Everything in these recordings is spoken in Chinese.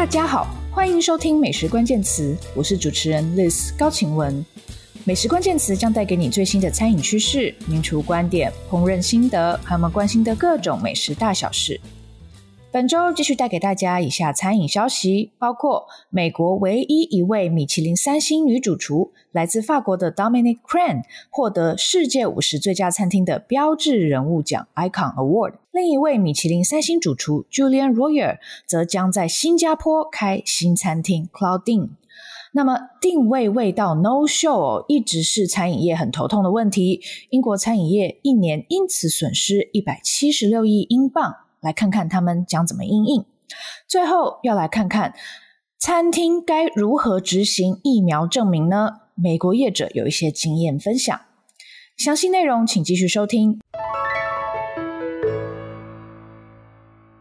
大家好，欢迎收听美食关键词，我是主持人 Liz 高晴雯。美食关键词将带给你最新的餐饮趋势、名厨观点、烹饪心得，还我们关心的各种美食大小事。本周继续带给大家以下餐饮消息，包括美国唯一一位米其林三星女主厨，来自法国的 Dominic Crenn 获得世界五十最佳餐厅的标志人物奖 Icon Award。另一位米其林三星主厨 Julian Royer 则将在新加坡开新餐厅 Claudine。那么定位味道 No Show 一直是餐饮业很头痛的问题，英国餐饮业一年因此损失一百七十六亿英镑。来看看他们将怎么应应。最后要来看看餐厅该如何执行疫苗证明呢？美国业者有一些经验分享，详细内容请继续收听。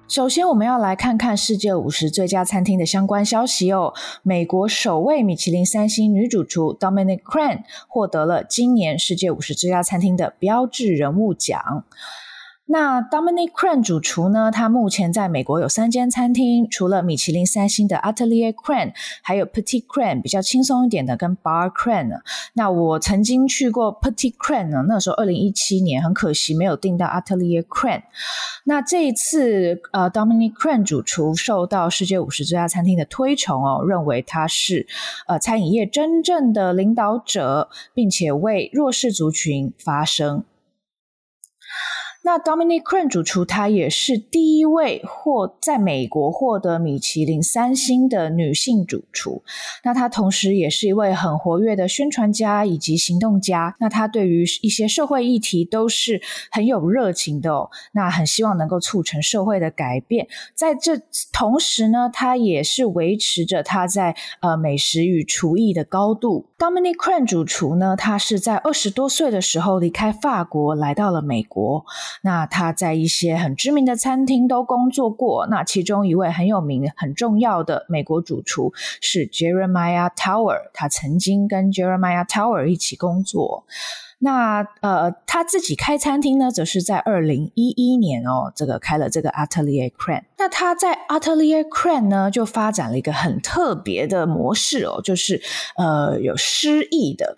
首先，我们要来看看世界五十最佳餐厅的相关消息哦。美国首位米其林三星女主厨 Dominic Crenn 获得了今年世界五十最佳餐厅的标志人物奖。那 Dominique Crenn 主厨呢？他目前在美国有三间餐厅，除了米其林三星的 Atelier Crenn，还有 Petit Crenn 比较轻松一点的跟 Bar Crenn。那我曾经去过 Petit Crenn 呢，那时候二零一七年，很可惜没有订到 Atelier Crenn。那这一次，呃，Dominique Crenn 主厨受到世界五十最佳餐厅的推崇哦，认为他是呃餐饮业真正的领导者，并且为弱势族群发声。那 Dominic Crenn 主厨，她也是第一位获在美国获得米其林三星的女性主厨。那她同时也是一位很活跃的宣传家以及行动家。那她对于一些社会议题都是很有热情的哦。那很希望能够促成社会的改变。在这同时呢，她也是维持着她在呃美食与厨艺的高度。Dominic Crenn 主厨呢，他是在二十多岁的时候离开法国，来到了美国。那他在一些很知名的餐厅都工作过。那其中一位很有名、很重要的美国主厨是 Jeremiah Tower，他曾经跟 Jeremiah Tower 一起工作。那呃，他自己开餐厅呢，则是在二零一一年哦，这个开了这个 Atelier Crane。那他在 Atelier Crenn 呢，就发展了一个很特别的模式哦，就是呃，有诗意的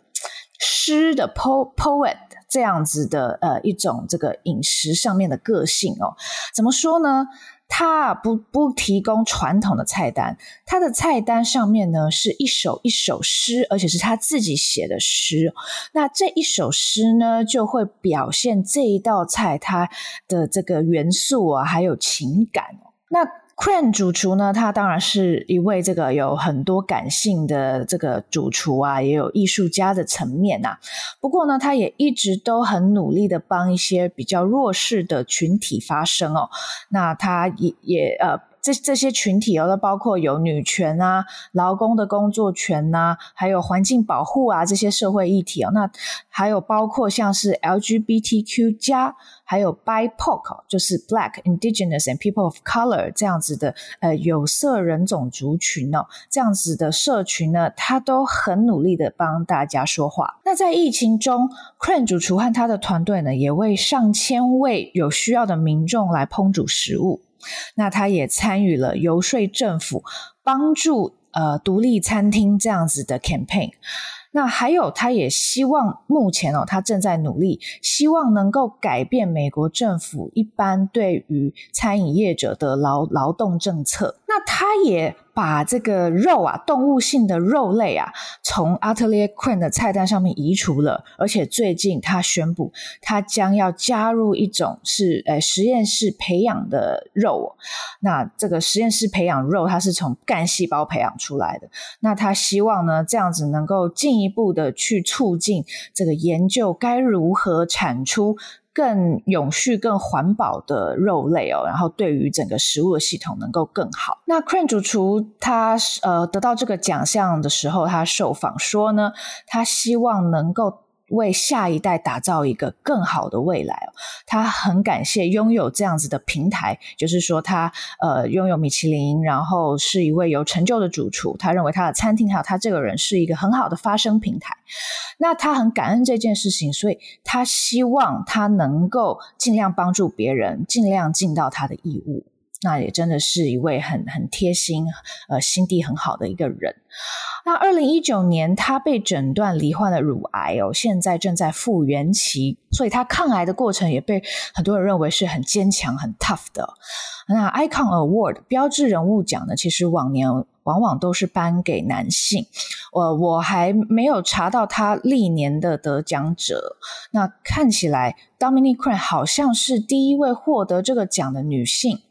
诗的 po poet 这样子的呃一种这个饮食上面的个性哦，怎么说呢？他不不提供传统的菜单，他的菜单上面呢是一首一首诗，而且是他自己写的诗。那这一首诗呢，就会表现这一道菜它的这个元素啊，还有情感。那 Crenn 主厨呢，他当然是一位这个有很多感性的这个主厨啊，也有艺术家的层面呐、啊。不过呢，他也一直都很努力的帮一些比较弱势的群体发声哦。那他也也呃。这这些群体哦，都包括有女权啊、劳工的工作权呐、啊，还有环境保护啊这些社会议题哦。那还有包括像是 LGBTQ 加，还有 BIPOC，就是 Black, Indigenous and People of Color 这样子的呃有色人种族群哦，这样子的社群呢，他都很努力的帮大家说话。那在疫情中，Crenn 主厨和他的团队呢，也为上千位有需要的民众来烹煮食物。那他也参与了游说政府，帮助呃独立餐厅这样子的 campaign。那还有，他也希望目前哦，他正在努力，希望能够改变美国政府一般对于餐饮业者的劳劳动政策。那他也把这个肉啊，动物性的肉类啊，从 Atelier Crenn 的菜单上面移除了，而且最近他宣布，他将要加入一种是呃实验室培养的肉。那这个实验室培养肉，它是从干细胞培养出来的。那他希望呢，这样子能够进一步的去促进这个研究该如何产出。更永续、更环保的肉类哦，然后对于整个食物的系统能够更好。那 Cran 主厨他呃得到这个奖项的时候，他受访说呢，他希望能够。为下一代打造一个更好的未来，他很感谢拥有这样子的平台，就是说他呃拥有米其林，然后是一位有成就的主厨，他认为他的餐厅还有他这个人是一个很好的发声平台。那他很感恩这件事情，所以他希望他能够尽量帮助别人，尽量尽到他的义务。那也真的是一位很很贴心、呃心地很好的一个人。那二零一九年，他被诊断罹患了乳癌哦，现在正在复原期，所以他抗癌的过程也被很多人认为是很坚强、很 tough 的。那 Icon Award 标志人物奖呢，其实往年往往都是颁给男性，我，我还没有查到他历年的得奖者。那看起来 Dominique Cren 好像是第一位获得这个奖的女性。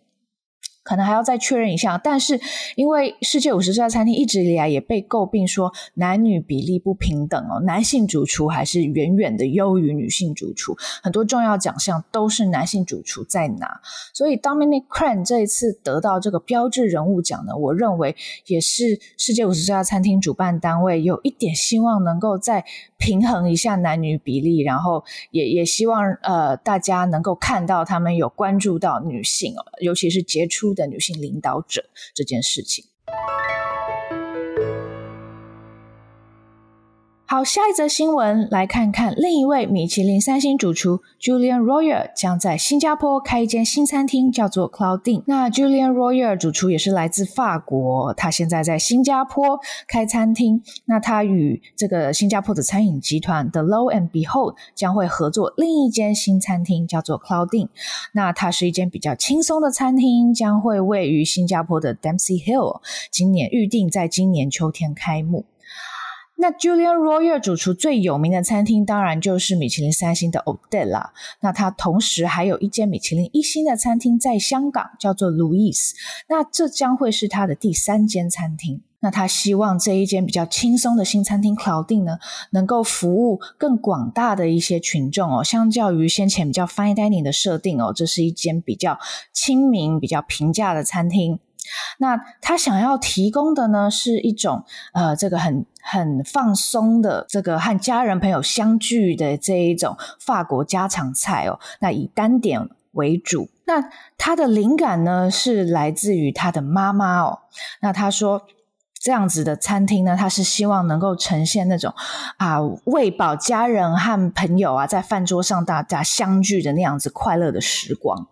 可能还要再确认一下，但是因为世界五十这家餐厅一直以来也被诟病说男女比例不平等哦，男性主厨还是远远的优于女性主厨，很多重要奖项都是男性主厨在拿，所以 Dominique Crane 这一次得到这个标志人物奖呢，我认为也是世界五十这家餐厅主办单位有一点希望能够再平衡一下男女比例，然后也也希望呃大家能够看到他们有关注到女性哦，尤其是杰出女性领导者这件事情。好，下一则新闻来看看另一位米其林三星主厨 Julian Royer 将在新加坡开一间新餐厅，叫做 Claudine。那 Julian Royer 主厨也是来自法国，他现在在新加坡开餐厅。那他与这个新加坡的餐饮集团 The Lo and Behold 将会合作另一间新餐厅，叫做 Claudine。那它是一间比较轻松的餐厅，将会位于新加坡的 Dempsey Hill，今年预定在今年秋天开幕。那 Julian Royer 主厨最有名的餐厅，当然就是米其林三星的 Odette 啦。那他同时还有一间米其林一星的餐厅在香港，叫做 Louis，。那这将会是他的第三间餐厅。那他希望这一间比较轻松的新餐厅 Claudine 呢，能够服务更广大的一些群众哦。相较于先前比较 Fine Dining 的设定哦，这是一间比较亲民、比较平价的餐厅。那他想要提供的呢，是一种呃，这个很很放松的，这个和家人朋友相聚的这一种法国家常菜哦。那以单点为主。那他的灵感呢，是来自于他的妈妈哦。那他说，这样子的餐厅呢，他是希望能够呈现那种啊，喂饱家人和朋友啊，在饭桌上大家相聚的那样子快乐的时光。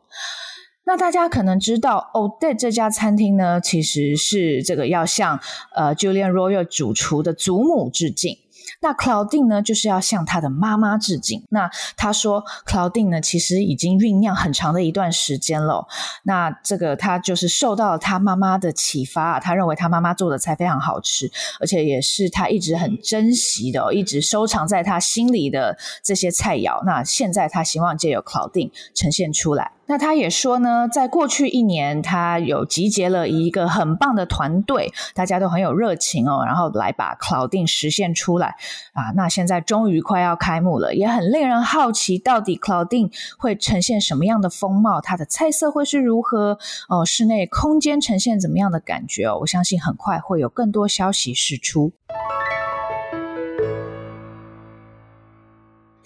那大家可能知道 Odet 这家餐厅呢，其实是这个要向呃 Julian Royal 主厨的祖母致敬。那 Claudine 呢，就是要向他的妈妈致敬。那他说，Claudine 呢，其实已经酝酿很长的一段时间了。那这个他就是受到了他妈妈的启发，他认为他妈妈做的菜非常好吃，而且也是他一直很珍惜的，一直收藏在他心里的这些菜肴。那现在他希望借由 Claudine 呈现出来。那他也说呢，在过去一年，他有集结了一个很棒的团队，大家都很有热情哦，然后来把 Claudine 实现出来啊。那现在终于快要开幕了，也很令人好奇，到底 Claudine 会呈现什么样的风貌？它的菜色会是如何？哦，室内空间呈现怎么样的感觉哦？我相信很快会有更多消息释出。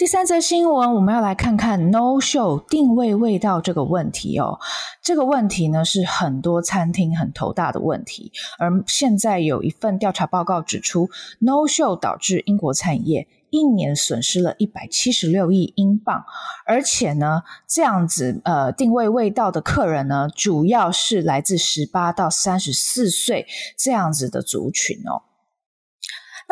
第三则新闻，我们要来看看 No Show 定位味道这个问题哦。这个问题呢，是很多餐厅很头大的问题。而现在有一份调查报告指出，No Show 导致英国餐饮业一年损失了一百七十六亿英镑。而且呢，这样子呃定位味道的客人呢，主要是来自十八到三十四岁这样子的族群哦。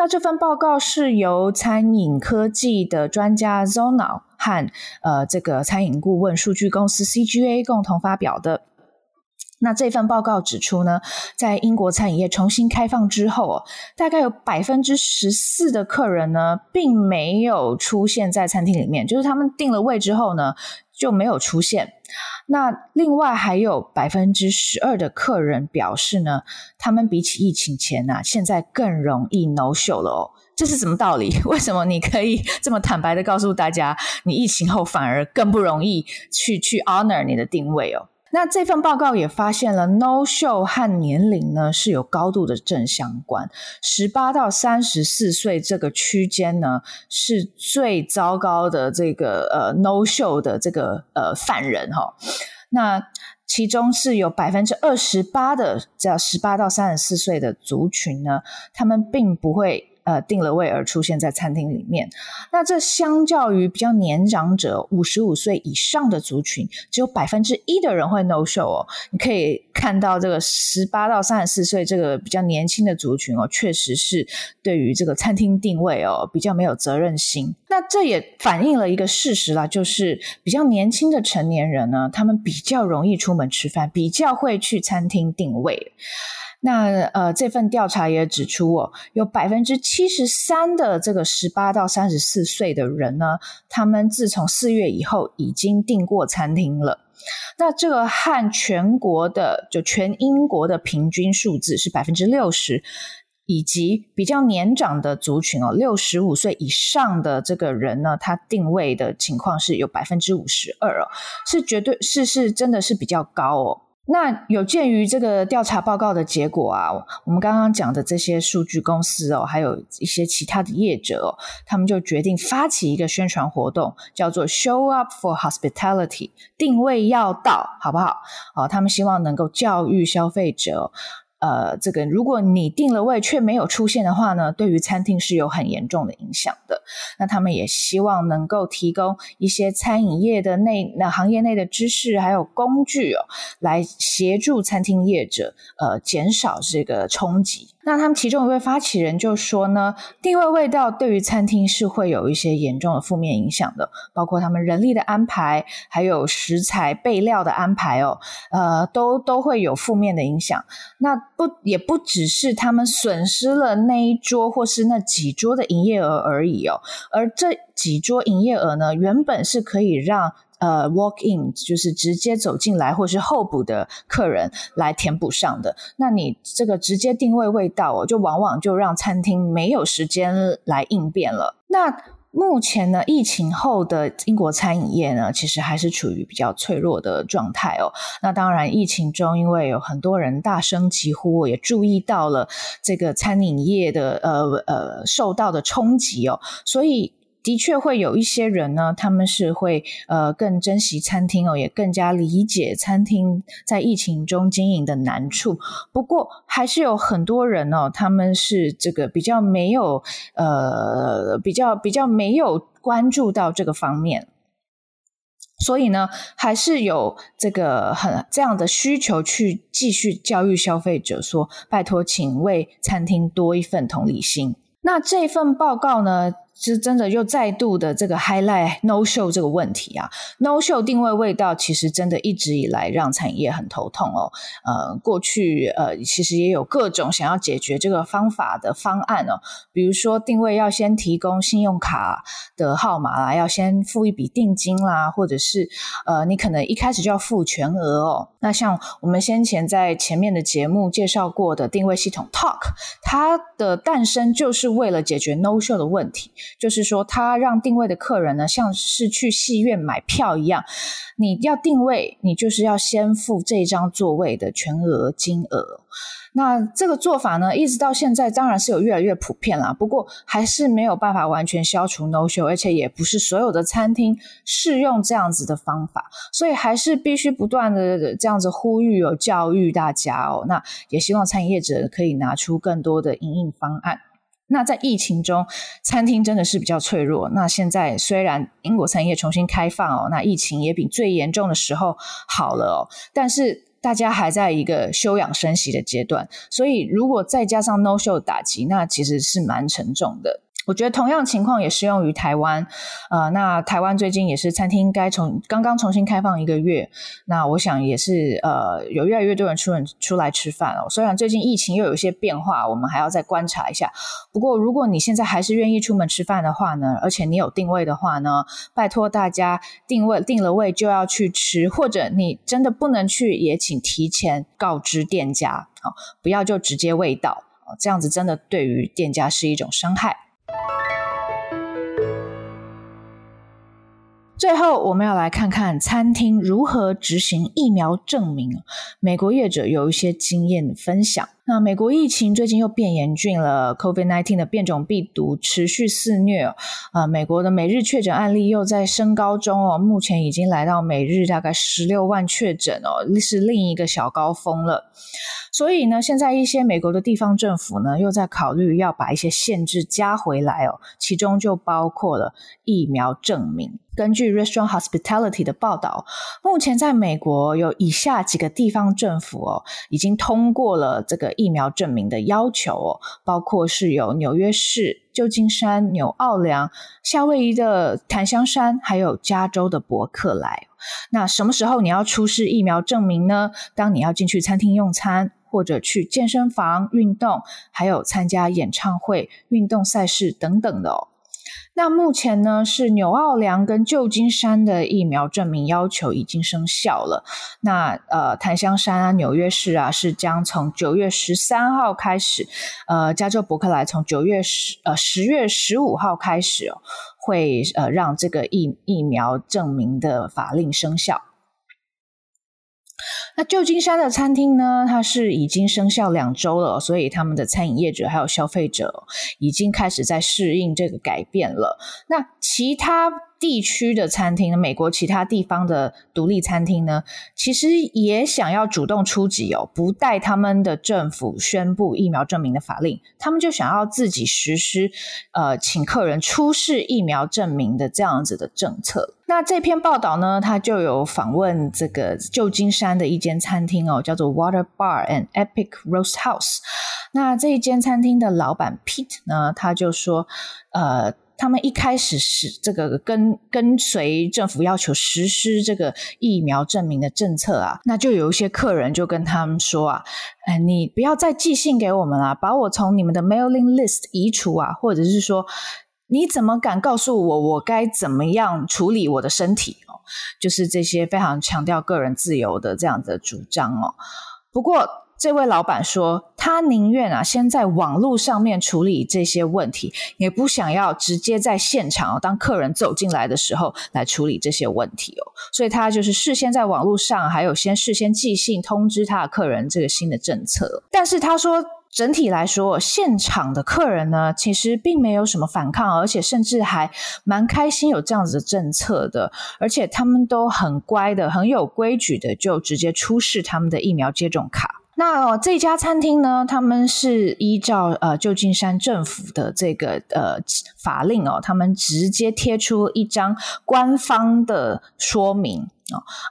那这份报告是由餐饮科技的专家 Zonal 和呃这个餐饮顾问数据公司 CGA 共同发表的。那这份报告指出呢，在英国餐饮业重新开放之后，大概有百分之十四的客人呢，并没有出现在餐厅里面，就是他们订了位之后呢，就没有出现。那另外还有百分之十二的客人表示呢，他们比起疫情前啊，现在更容易 no show 了哦。这是什么道理？为什么你可以这么坦白的告诉大家，你疫情后反而更不容易去去 honor 你的定位哦？那这份报告也发现了 no show 和年龄呢是有高度的正相关，十八到三十四岁这个区间呢是最糟糕的这个呃 no show 的这个呃犯人哈、哦。那其中是有百分之二十八的这十八到三十四岁的族群呢，他们并不会。呃定了位而出现在餐厅里面。那这相较于比较年长者五十五岁以上的族群，只有百分之一的人会 no show 哦。你可以看到这个十八到三十四岁这个比较年轻的族群哦，确实是对于这个餐厅定位哦比较没有责任心。那这也反映了一个事实啦，就是比较年轻的成年人呢，他们比较容易出门吃饭，比较会去餐厅订位。那呃，这份调查也指出哦，有百分之七十三的这个十八到三十四岁的人呢，他们自从四月以后已经订过餐厅了。那这个和全国的就全英国的平均数字是百分之六十，以及比较年长的族群哦，六十五岁以上的这个人呢，他定位的情况是有百分之五十二哦，是绝对是是真的是比较高哦。那有鉴于这个调查报告的结果啊，我们刚刚讲的这些数据公司哦，还有一些其他的业者哦，他们就决定发起一个宣传活动，叫做 “Show Up for Hospitality”，定位要到，好不好？哦，他们希望能够教育消费者。呃，这个如果你定了位却没有出现的话呢，对于餐厅是有很严重的影响的。那他们也希望能够提供一些餐饮业的内那行业内的知识还有工具哦，来协助餐厅业者呃减少这个冲击。那他们其中一位发起人就说呢，定位味道对于餐厅是会有一些严重的负面影响的，包括他们人力的安排，还有食材备料的安排哦，呃，都都会有负面的影响。那不也不只是他们损失了那一桌或是那几桌的营业额而已哦，而这几桌营业额呢，原本是可以让。呃，walk in 就是直接走进来或是候补的客人来填补上的。那你这个直接定位味道哦，就往往就让餐厅没有时间来应变了。那目前呢，疫情后的英国餐饮业呢，其实还是处于比较脆弱的状态哦。那当然，疫情中因为有很多人大声疾呼，也注意到了这个餐饮业的呃呃受到的冲击哦，所以。的确会有一些人呢，他们是会呃更珍惜餐厅哦，也更加理解餐厅在疫情中经营的难处。不过还是有很多人哦，他们是这个比较没有呃比较比较没有关注到这个方面，所以呢，还是有这个很这样的需求去继续教育消费者说，拜托，请为餐厅多一份同理心。那这份报告呢，是真的又再度的这个 highlight no show 这个问题啊，no show 定位味道，其实真的一直以来让产业很头痛哦。呃，过去呃其实也有各种想要解决这个方法的方案哦，比如说定位要先提供信用卡的号码啦，要先付一笔定金啦，或者是呃你可能一开始就要付全额哦。那像我们先前在前面的节目介绍过的定位系统 Talk，它的诞生就是为了解决 no show 的问题。就是说，他让定位的客人呢，像是去戏院买票一样，你要定位，你就是要先付这张座位的全额金额。那这个做法呢，一直到现在当然是有越来越普遍啦，不过还是没有办法完全消除 no show，而且也不是所有的餐厅适用这样子的方法，所以还是必须不断的这样子呼吁哦，教育大家哦。那也希望餐饮业者可以拿出更多的营运方案。那在疫情中，餐厅真的是比较脆弱。那现在虽然英国餐饮业重新开放哦，那疫情也比最严重的时候好了哦，但是大家还在一个休养生息的阶段，所以如果再加上 no show 打击，那其实是蛮沉重的。我觉得同样情况也适用于台湾，呃，那台湾最近也是餐厅该重刚刚重新开放一个月，那我想也是呃有越来越多人出人出来吃饭哦。虽然最近疫情又有一些变化，我们还要再观察一下。不过如果你现在还是愿意出门吃饭的话呢，而且你有定位的话呢，拜托大家定位定了位就要去吃，或者你真的不能去，也请提前告知店家，哦，不要就直接未到，哦，这样子真的对于店家是一种伤害。最后，我们要来看看餐厅如何执行疫苗证明。美国业者有一些经验的分享。那美国疫情最近又变严峻了，COVID-19 的变种病毒持续肆虐，啊、美国的每日确诊案例又在升高中哦，目前已经来到每日大概十六万确诊哦，是另一个小高峰了。所以呢，现在一些美国的地方政府呢，又在考虑要把一些限制加回来哦，其中就包括了疫苗证明。根据 Restaurant Hospitality 的报道，目前在美国有以下几个地方政府哦，已经通过了这个疫苗证明的要求哦，包括是有纽约市、旧金山、纽奥良、夏威夷的檀香山，还有加州的伯克莱。那什么时候你要出示疫苗证明呢？当你要进去餐厅用餐，或者去健身房运动，还有参加演唱会、运动赛事等等的哦。那目前呢，是纽奥良跟旧金山的疫苗证明要求已经生效了。那呃，檀香山啊、纽约市啊，是将从九月十三号开始；呃，加州伯克莱从九月十呃十月十五号开始哦，会呃让这个疫疫苗证明的法令生效。那旧金山的餐厅呢，它是已经生效两周了，所以他们的餐饮业者还有消费者已经开始在适应这个改变了。那其他地区的餐厅，美国其他地方的独立餐厅呢，其实也想要主动出击哦，不待他们的政府宣布疫苗证明的法令，他们就想要自己实施，呃，请客人出示疫苗证明的这样子的政策。那这篇报道呢，他就有访问这个旧金山的一间餐厅哦，叫做 Water Bar and Epic Roast House。那这一间餐厅的老板 Pete 呢，他就说，呃。他们一开始是这个跟跟随政府要求实施这个疫苗证明的政策啊，那就有一些客人就跟他们说啊，哎，你不要再寄信给我们了，把我从你们的 mailing list 移除啊，或者是说，你怎么敢告诉我我该怎么样处理我的身体哦？就是这些非常强调个人自由的这样的主张哦。不过。这位老板说，他宁愿啊，先在网络上面处理这些问题，也不想要直接在现场，当客人走进来的时候来处理这些问题哦。所以他就是事先在网络上，还有先事先寄信通知他的客人这个新的政策。但是他说，整体来说，现场的客人呢，其实并没有什么反抗，而且甚至还蛮开心有这样子的政策的，而且他们都很乖的，很有规矩的，就直接出示他们的疫苗接种卡。那、哦、这家餐厅呢，他们是依照呃旧金山政府的这个呃法令哦，他们直接贴出一张官方的说明，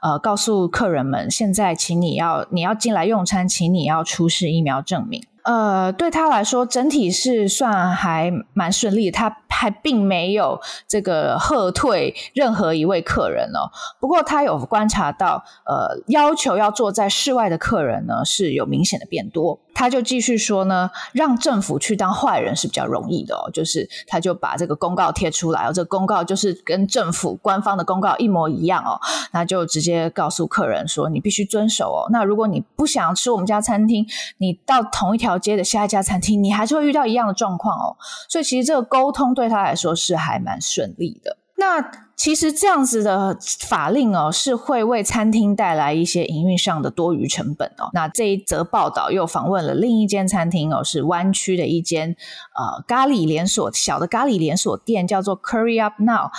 呃，告诉客人们，现在请你要你要进来用餐，请你要出示疫苗证明。呃，对他来说，整体是算还蛮顺利，他还并没有这个喝退任何一位客人哦。不过他有观察到，呃，要求要坐在室外的客人呢是有明显的变多。他就继续说呢，让政府去当坏人是比较容易的哦，就是他就把这个公告贴出来哦，这个公告就是跟政府官方的公告一模一样哦，那就直接告诉客人说，你必须遵守哦。那如果你不想吃我们家餐厅，你到同一条街的下一家餐厅，你还是会遇到一样的状况哦。所以其实这个沟通对他来说是还蛮顺利的。那。其实这样子的法令哦，是会为餐厅带来一些营运上的多余成本哦。那这一则报道又访问了另一间餐厅哦，是湾区的一间呃咖喱连锁小的咖喱连锁店，叫做 Curry Up Now。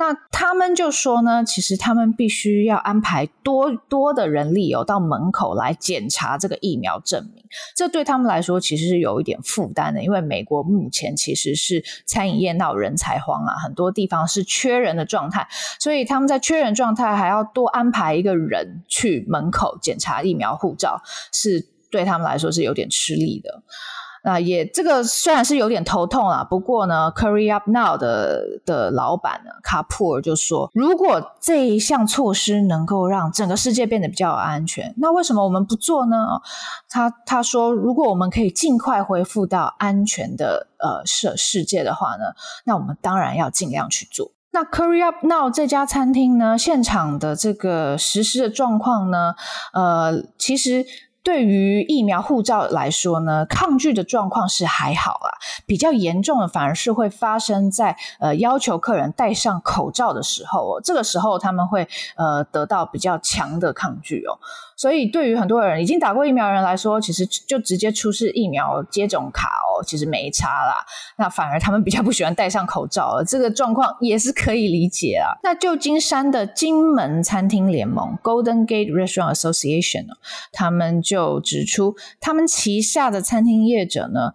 那他们就说呢，其实他们必须要安排多多的人力哦，到门口来检查这个疫苗证明。这对他们来说其实是有一点负担的，因为美国目前其实是餐饮业闹人才荒啊，很多地方是缺人的状态，所以他们在缺人状态还要多安排一个人去门口检查疫苗护照，是对他们来说是有点吃力的。那也这个虽然是有点头痛啦，不过呢，Curry Up Now 的的老板呢卡普尔就说，如果这一项措施能够让整个世界变得比较安全，那为什么我们不做呢？他他说，如果我们可以尽快恢复到安全的呃世世界的话呢，那我们当然要尽量去做。那 Curry Up Now 这家餐厅呢，现场的这个实施的状况呢，呃，其实。对于疫苗护照来说呢，抗拒的状况是还好啊，比较严重的反而是会发生在呃要求客人戴上口罩的时候哦，这个时候他们会呃得到比较强的抗拒哦。所以对于很多人已经打过疫苗的人来说，其实就直接出示疫苗接种卡哦，其实没差啦。那反而他们比较不喜欢戴上口罩了，这个状况也是可以理解啊。那旧金山的金门餐厅联盟 （Golden Gate Restaurant Association），他们就指出，他们旗下的餐厅业者呢，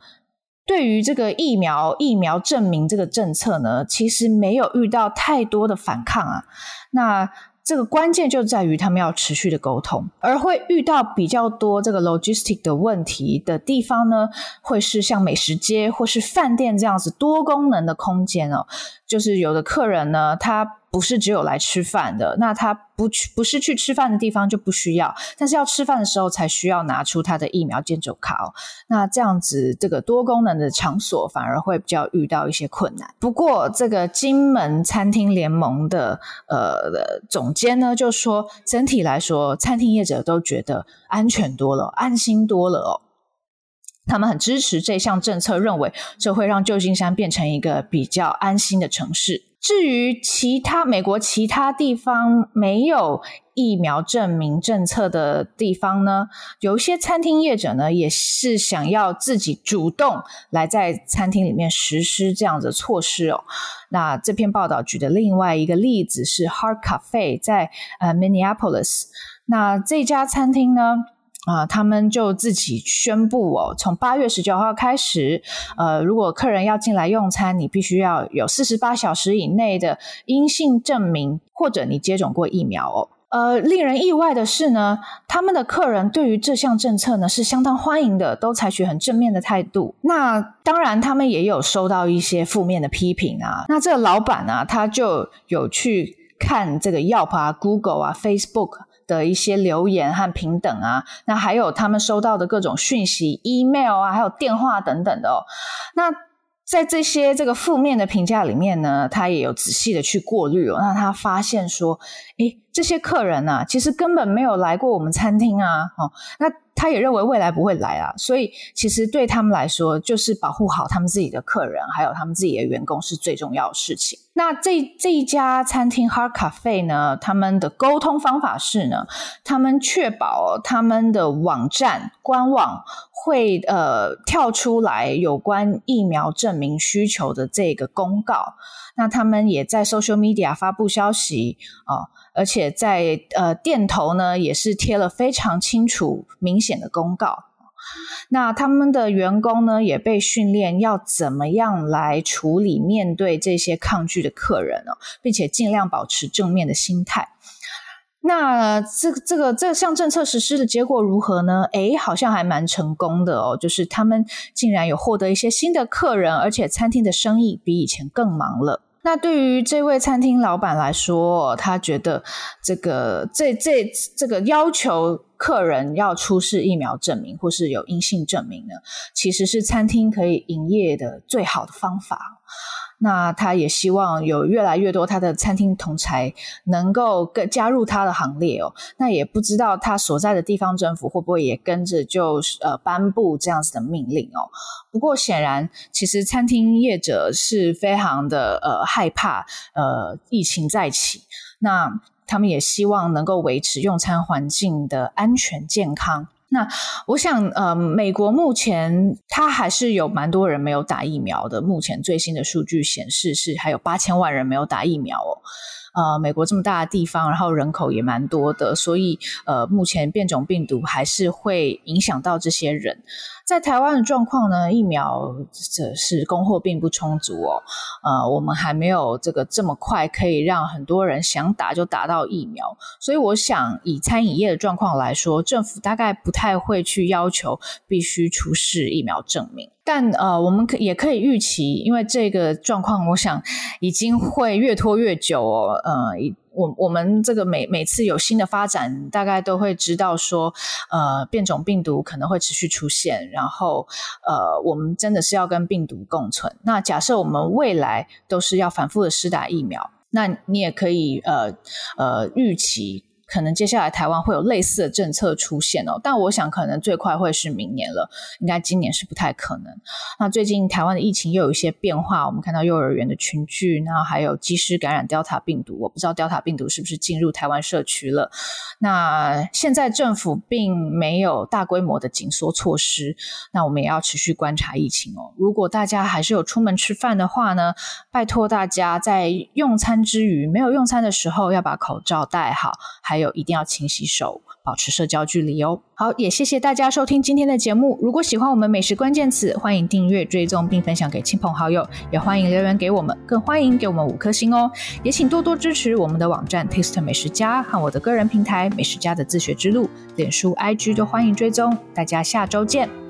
对于这个疫苗疫苗证明这个政策呢，其实没有遇到太多的反抗啊。那这个关键就在于他们要持续的沟通，而会遇到比较多这个 logistic 的问题的地方呢，会是像美食街或是饭店这样子多功能的空间哦。就是有的客人呢，他不是只有来吃饭的，那他不去不是去吃饭的地方就不需要，但是要吃饭的时候才需要拿出他的疫苗接种卡哦。那这样子，这个多功能的场所反而会比较遇到一些困难。不过，这个金门餐厅联盟的呃的总监呢，就说整体来说，餐厅业者都觉得安全多了，安心多了哦。他们很支持这项政策，认为这会让旧金山变成一个比较安心的城市。至于其他美国其他地方没有疫苗证明政策的地方呢，有一些餐厅业者呢也是想要自己主动来在餐厅里面实施这样的措施哦。那这篇报道举的另外一个例子是 Heart Cafe 在呃 Minneapolis，那这家餐厅呢，啊、他们就自己宣布哦，从八月十九号开始，呃，如果客人要进来用餐，你必须要有四十八小时以内的阴性证明，或者你接种过疫苗哦。呃，令人意外的是呢，他们的客人对于这项政策呢是相当欢迎的，都采取很正面的态度。那当然，他们也有收到一些负面的批评啊。那这个老板呢，他就有去看这个 Yelp 啊、Google 啊、Facebook。的一些留言和平等啊，那还有他们收到的各种讯息、email 啊，还有电话等等的哦。那在这些这个负面的评价里面呢，他也有仔细的去过滤哦。那他发现说，诶，这些客人啊，其实根本没有来过我们餐厅啊。哦，那。他也认为未来不会来啊，所以其实对他们来说，就是保护好他们自己的客人，还有他们自己的员工是最重要的事情。那这这一家餐厅 Hard Cafe 呢，他们的沟通方法是呢，他们确保他们的网站官网会呃跳出来有关疫苗证明需求的这个公告。那他们也在 Social Media 发布消息啊。而且在呃店头呢，也是贴了非常清楚明显的公告。那他们的员工呢，也被训练要怎么样来处理面对这些抗拒的客人哦，并且尽量保持正面的心态。那这个这个这项政策实施的结果如何呢？诶，好像还蛮成功的哦，就是他们竟然有获得一些新的客人，而且餐厅的生意比以前更忙了。那对于这位餐厅老板来说，他觉得这个这这这个要求客人要出示疫苗证明或是有阴性证明呢，其实是餐厅可以营业的最好的方法。那他也希望有越来越多他的餐厅同才能够跟加入他的行列哦。那也不知道他所在的地方政府会不会也跟着就呃颁布这样子的命令哦。不过显然，其实餐厅业者是非常的呃害怕呃疫情再起，那他们也希望能够维持用餐环境的安全健康。那我想，呃，美国目前它还是有蛮多人没有打疫苗的。目前最新的数据显示是还有八千万人没有打疫苗哦。呃，美国这么大的地方，然后人口也蛮多的，所以呃，目前变种病毒还是会影响到这些人。在台湾的状况呢，疫苗这是供货并不充足哦。呃，我们还没有这个这么快可以让很多人想打就打到疫苗，所以我想以餐饮业的状况来说，政府大概不太会去要求必须出示疫苗证明。但呃，我们可也可以预期，因为这个状况，我想已经会越拖越久哦。呃，我我们这个每每次有新的发展，大概都会知道说，呃，变种病毒可能会持续出现，然后呃，我们真的是要跟病毒共存。那假设我们未来都是要反复的施打疫苗，那你也可以呃呃预期。可能接下来台湾会有类似的政策出现哦。但我想可能最快会是明年了，应该今年是不太可能。那最近台湾的疫情又有一些变化，我们看到幼儿园的群聚，然后还有机师感染 Delta 病毒，我不知道 Delta 病毒是不是进入台湾社区了。那现在政府并没有大规模的紧缩措施，那我们也要持续观察疫情哦。如果大家还是有出门吃饭的话呢，拜托大家在用餐之余，没有用餐的时候要把口罩戴好，还有有一定要勤洗手，保持社交距离哦。好，也谢谢大家收听今天的节目。如果喜欢我们美食关键词，欢迎订阅、追踪并分享给亲朋好友，也欢迎留言给我们，更欢迎给我们五颗星哦。也请多多支持我们的网站 Taste 美食家和我的个人平台美食家的自学之路，脸书、IG 都欢迎追踪。大家下周见。